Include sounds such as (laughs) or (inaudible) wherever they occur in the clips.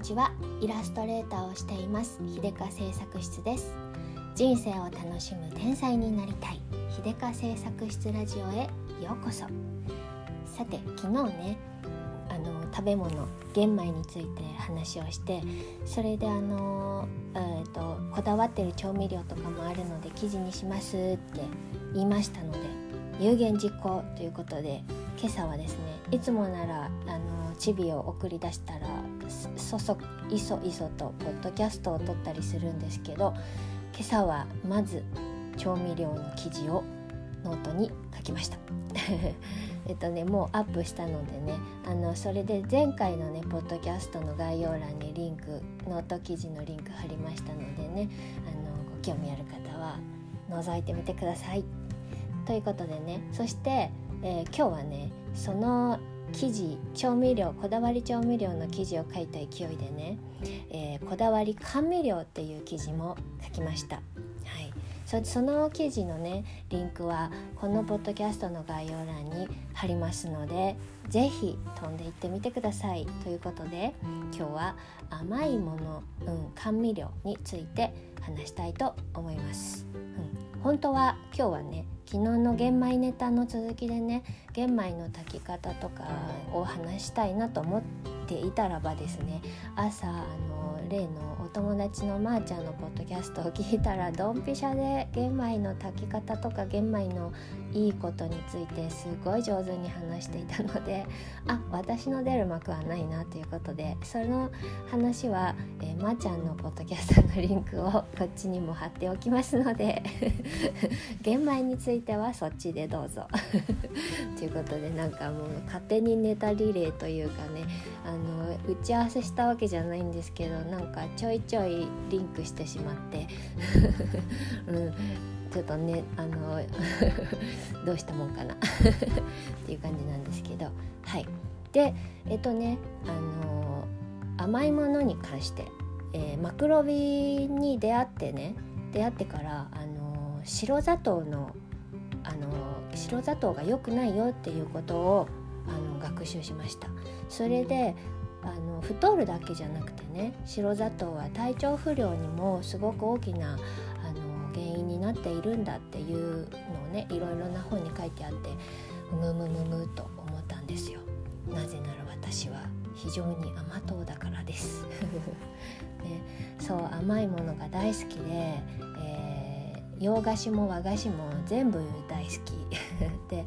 にちはイラストレーターをしています。秀香製作室です。人生を楽しむ天才になりたい。秀香製作室ラジオへようこそ。さて昨日ねあの食べ物玄米について話をしてそれであの、えーと、こだわってる調味料とかもあるので記事にしますって言いましたので有言実行ということで今朝はですねいつもならあのチビを送り出したらそそいそいそとポッドキャストを撮ったりするんですけど今朝はまず調味料の記事をノートに書きました (laughs) えっとねもうアップしたのでねあのそれで前回のねポッドキャストの概要欄にリンクノート記事のリンク貼りましたのでねあのご興味ある方は覗いてみてください。ということでねそして、えー、今日はねその記事調味料こだわり調味料の記事を書いた勢いでね、えー、こだわり甘味料っていう記事も書きました。はいそその記事のねリンクはこのポッドキャストの概要欄に貼りますので是非飛んでいってみてくださいということで今日は甘いもの、うん、甘味料について話したいと思います。うん、本当は今日はね昨日の玄米ネタの続きでね玄米の炊き方とかを話したいなと思っていたらばですね朝あの例のお友達のまーちゃんのポッドキャストを聞いたらドンピシャで玄米の炊き方とか玄米のいいことについてすごい上手に話していたのであ私の出る幕はないなということでその話は、えー、まーちゃんのポッドキャストのリンクをこっちにも貼っておきますので (laughs) 玄米についてはそっちでどうぞ。(laughs) ということでなんかもう勝手にネタリレーというかねあの打ち合わせしたわけじゃないんですけどなんかちょいちょいリンクしてしまって、(laughs) うん、ちょっとねあの (laughs) どうしたもんかな。(laughs) っていう感じなんですけど。はい。でえっとねあの甘いものに関して、えー、マクロビに出会ってね出会ってからあの白砂糖のあの白砂糖が良くないよっていうことをあの学習しました。それであの太るだけじゃなくてね白砂糖は体調不良にもすごく大きな原因になっているんだっていうのをねいろいろな本に書いてあってむむむむと思ったんですよ。なぜなら私は非常に甘党だからです、(laughs) ね、そう甘いものが大好きで、えー、洋菓子も和菓子も全部大好き。(laughs) で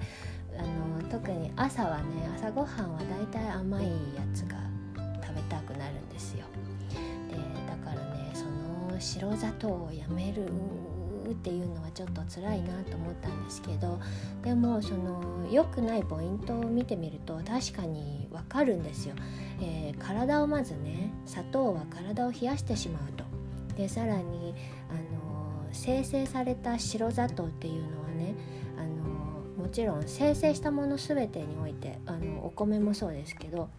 あの特に朝はね朝ごはんはだいたい甘いやつが食べたくなるんですよ。でだからねその白砂糖をやめるっていうのはちょっと辛いなと思ったんですけどでもその良くないポイントを見てみると確かにわかるんですよ、えー、体をまずね砂糖は体を冷やしてしまうと。でさらにあの生成された白砂糖っていうのはねあのもちろん生成したもの全てにおいてあのお米もそうですけど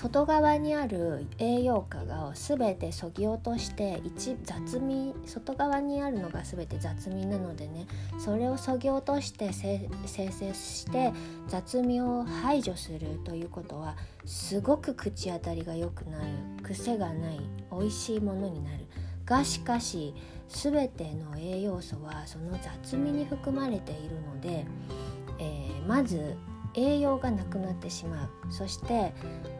外側にある栄養価が全てそぎ落として一雑味外側にあるのが全て雑味なのでねそれをそぎ落として生成して雑味を排除するということはすごく口当たりが良くなる。癖がない美味しいものになる。がしかし全ての栄養素はその雑味に含まれているので、えー、まず栄養がなくなってしまう。そして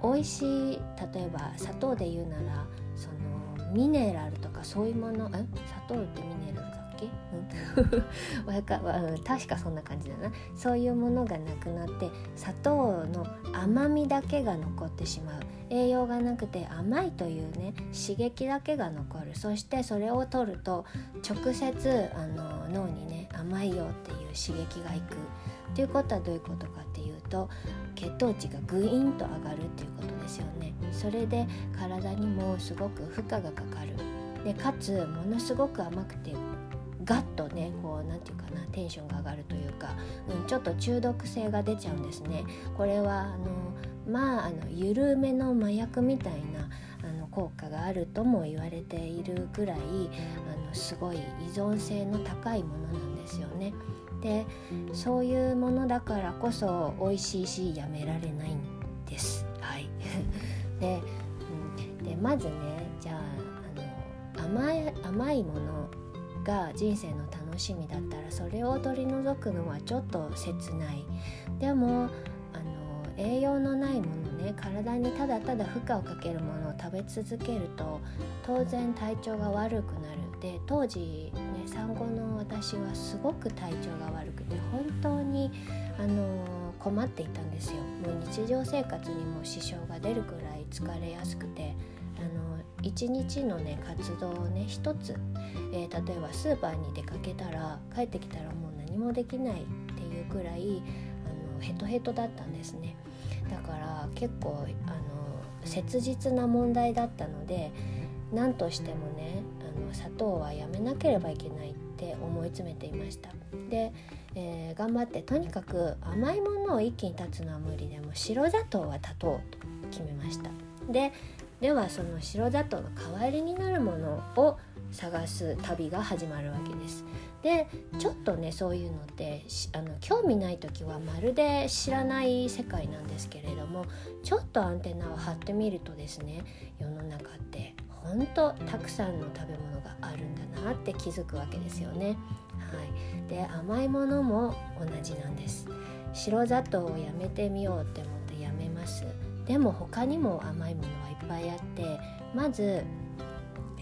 美味しい例えば砂糖で言うならそのミネラルとかそういうものえ？砂糖ってミネラルだっけ、(laughs) うん、確かそんな感じだな。そういうものがなくなって砂糖の甘みだけが残ってしまう。栄養がなくて甘いというね刺激だけが残る。そしてそれを取ると直接あの脳にね甘いよっていう刺激がいく。ということはどういうことかっていうと血糖値がグインと上がるっていうことですよね。それで体にもすごく負荷がかかる。でかつものすごく甘くてガッとねこう何て言うかなテンションが上がるというか、うん、ちょっと中毒性が出ちゃうんですね。これはあのまああの緩めの麻薬みたいなあの効果があるとも言われているぐらいあのすごい依存性の高いものなんですよね。でそういうものだからこそ美味しいしやめられないんです。はい、(laughs) で、うん、でまずねじゃああの甘い甘いものが人生の楽しみだったらそれを取り除くのはちょっと切ない。でもあの栄養のないものね体にただただ負荷をかけるものを食べ続けると当然体調が悪くなる。で当時産後の私はすごく体調が悪くて本当にあの困っていたんですよ。もう日常生活にも支障が出るくらい疲れやすくて。あの一日のね活動をね一つ、えー、例えばスーパーに出かけたら帰ってきたらもう何もできないっていうくらいあのヘトヘトだったんですね。だから結構あの切実な問題だったので何としてもねの砂糖はやめなければいけないって思い詰めていました。で、えー、頑張ってとにかく甘いものを一気に立つのは無理でも白砂糖は立とうと決めました。でではその白砂糖の代わりになるものを探す旅が始まるわけです。でちょっとねそういうのってあの興味ない時はまるで知らない世界なんですけれどもちょっとアンテナを張ってみるとですね世の中ってほんとたくさんの食べ物があるんだなって気づくわけですよね。はい、で甘いものも同じなんです。白砂糖をやめてみようって思ってやめます。でも他にも甘いものはいっぱいあってまず、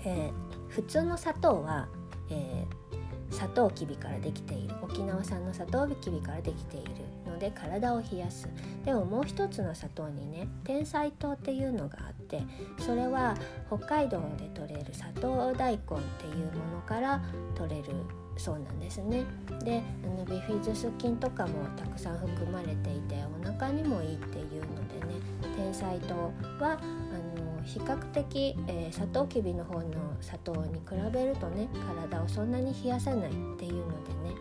えー、普通の砂糖は、えー、サトウキビからできている。沖縄産のサトウキビからできているので体を冷やす。でももう一つの砂糖にね天才糖っていうのがあってそれは北海道で採れる砂糖大根っていうものから取れるそうなんですね。であのビフィズス菌とかもたくさん含まれていてお腹にもいいっていうのでね天才糖はあの比較的、えー、サトウキビの方の砂糖に比べるとね体をそんなに冷やさないっていうのでね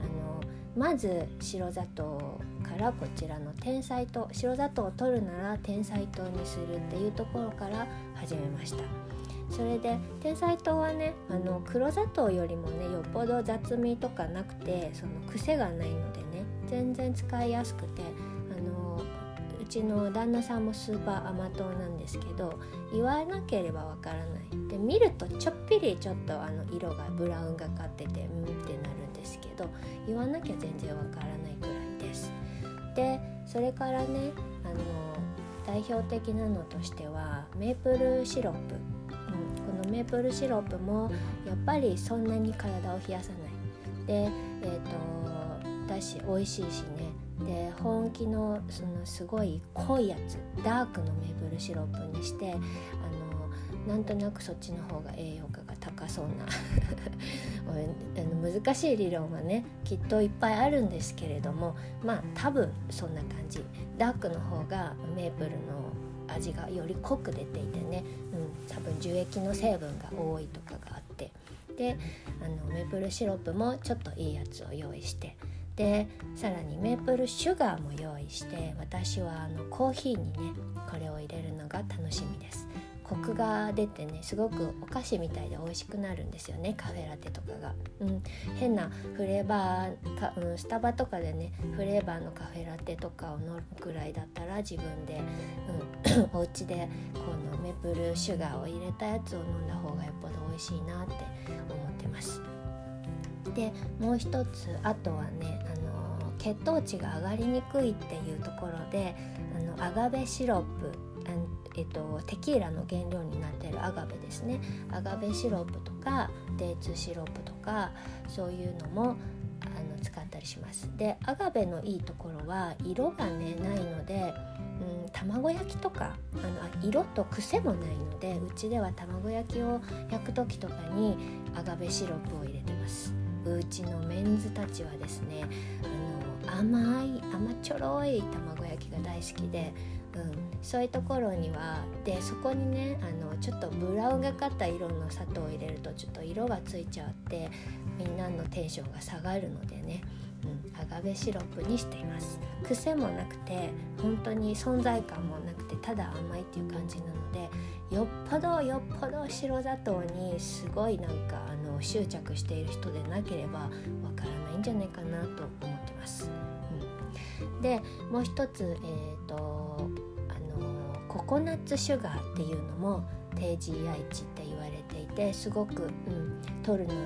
あのまず白砂糖からこちらの天才糖白砂糖を取るなら天才糖にするっていうところから始めました。それで天才糖はねあの黒砂糖よりもねよっぽど雑味とかなくてその癖がないのでね全然使いやすくてちの旦那さんもスーパー甘党なんですけど言わなければわからない。で見るとちょっぴりちょっとあの色がブラウンがかっててうんってなるんですけど言わなきゃ全然わからないくらいです。でそれからねあの代表的なのとしてはメープルシロップ。うん、このメープルシロップもやっぱりそんなに体を冷やさない。でえっ、ー、とだし美味しいしね。で本気のそのすごい濃いやつダークのメープルシロップにしてあのなんとなくそっちの方が栄養価が高そうな (laughs) あの難しい理論はねきっといっぱいあるんですけれどもまあ多分そんな感じ。ダークの方がメープルの味がより濃く出ていてね、うん、多分樹液の成分が多いとかがあって。であのメープルシロップもちょっといいやつを用意してでさらにメープルシュガーも用意して私はあのコーヒーにねこれを入れるのが楽しみです。コクが出てねすごくお菓子みたいで美味しくなるんですよねカフェラテとかが、うん、変なフレーバー、うん、スタバとかでねフレーバーのカフェラテとかを飲むくらいだったら自分で、うん、(coughs) お家でこのメープルシュガーを入れたやつを飲んだ方がよっぽど美味しいなって思ってます。でもう一つあとはねあの血糖値が上がりにくいっていうところであのアガベシロップえっと、テキーラの原料になっているアガベですね。アガベシロップとかデーツシロップとかそういうのもあの使ったりします。でアガベのいいところは色がねないので、うん、卵焼きとかあの色と癖もないのでうちでは卵焼きを焼く時とかにアガベシロップを入れてます。うちのメンズたちはですねあの甘い甘ちょろい卵焼きが大好きでうん、そういうところにはでそこにねあのちょっとブラウンがかった色の砂糖を入れるとちょっと色がついちゃってみんなのテンションが下がるのでね、うん、アガベシロップにしています。癖もなくて本当に存在感もなくてただ甘いっていう感じなのでよっぽどよっぽど白砂糖にすごいなんかあの執着している人でなければわからないんじゃないかなと思ってます。うん、でもう一つ、えーとあのココナッツシュガーっていうのも低 GI 値って言われていてすごく、うん、取るのに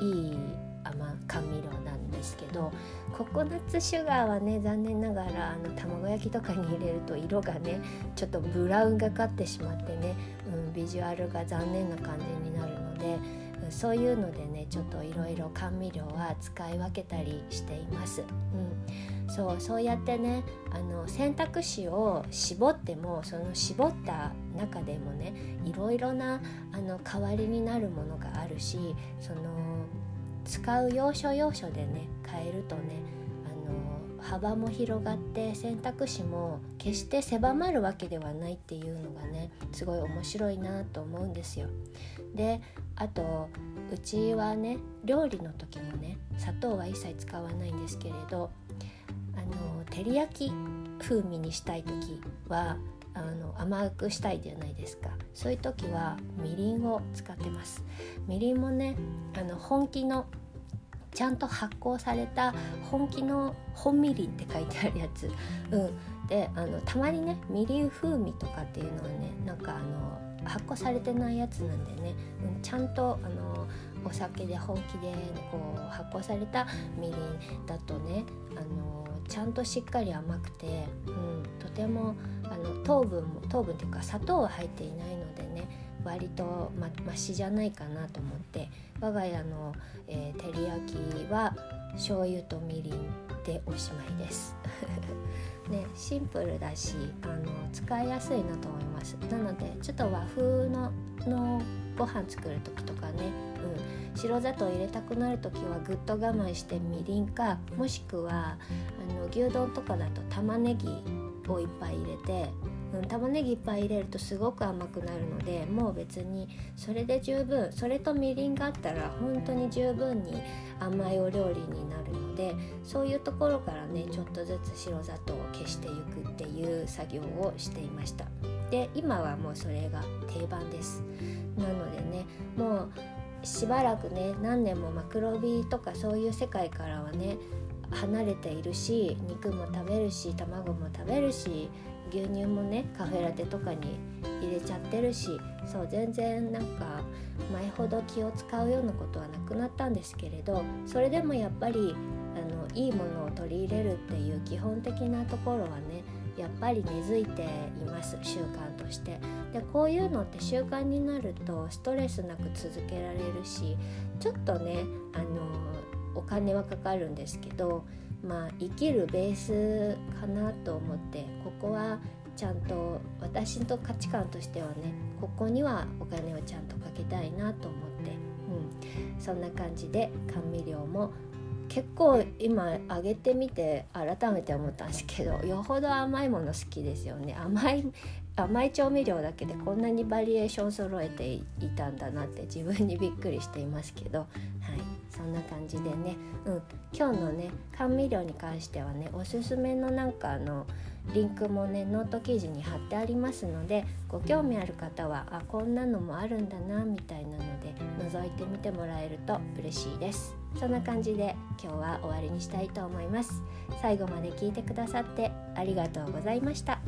いいいい甘甘味料なんですけどココナッツシュガーはね残念ながらあの卵焼きとかに入れると色がねちょっとブラウンがかってしまってね、うん、ビジュアルが残念な感じになるので、うん、そういうのでねちょっといろいろ甘味料は使い分けたりしています。うんそうそうやってねあの選択肢を絞ってもその絞った中でもねいろいろなあの代わりになるものがあるしその使う要所要所でね変えるとね幅も広がって選択肢も決して狭まるわけではないっていうのがねすごい面白いなと思うんですよ。であとうちはね料理の時もね砂糖は一切使わないんですけれどあの照り焼き風味にしたい時はあの甘くしたいじゃないですかそういう時はみりんを使ってますみりんもねあの本気のちゃんと発酵された本気の本みりんって書いてあるやつ、うん、であのたまにねみりん風味とかっていうのはねなんかあの発酵されてないやつなんでね、うん、ちゃんとあのお酒で本気でこう発酵されたみりんだとねあのちゃんとしっかり甘くて、うん、とてもあの糖分も糖分っていうか砂糖は入っていないのでね割とまマシじゃないかなと思って我が家の、えー、照り焼きは醤油とみりんでおしまいです。(laughs) ね、シンプルだしあの使いやすいなと思いますなのでちょっと和風ののご飯作る時とかね、うん、白砂糖入れたくなる時はぐっと我慢してみりんかもしくはあの牛丼とかだと玉ねぎをいっぱい入れて、うん、玉ねぎいっぱい入れるとすごく甘くなるのでもう別にそれで十分それとみりんがあったら本当に十分に甘いお料理になるのでそういうところからねちょっとずつ白砂糖を消していくっていう作業をしていました。で今はもうそれが定番ですなのでねもうしばらくね何年もマクロビとかそういう世界からはね離れているし肉も食べるし卵も食べるし牛乳もねカフェラテとかに入れちゃってるしそう全然なんか前ほど気を使うようなことはなくなったんですけれどそれでもやっぱりあのいいものを取り入れるっていう基本的なところはねやっぱり根付いています習慣として。でこういうのって習慣になるとストレスなく続けられるしちょっとねあのお金はかかるんですけどまあ生きるベースかなと思ってここはちゃんと私の価値観としてはねここにはお金をちゃんとかけたいなと思って、うん、そんな感じで甘味料も結構今上げてみて改めて思ったんですけどよほど甘いもの好きですよね。甘い甘い調味料だけでこんなにバリエーション揃えていたんだなって自分にびっくりしていますけど、そんな感じでね、うん、今日のね甘味料に関してはねおすすめのなんかあのリンクもねノート記事に貼ってありますのでご興味ある方はあこんなのもあるんだなみたいなので覗いてみてもらえると嬉しいです。そんな感じで今日は終わりにしたいと思います。最後まで聞いてくださってありがとうございました。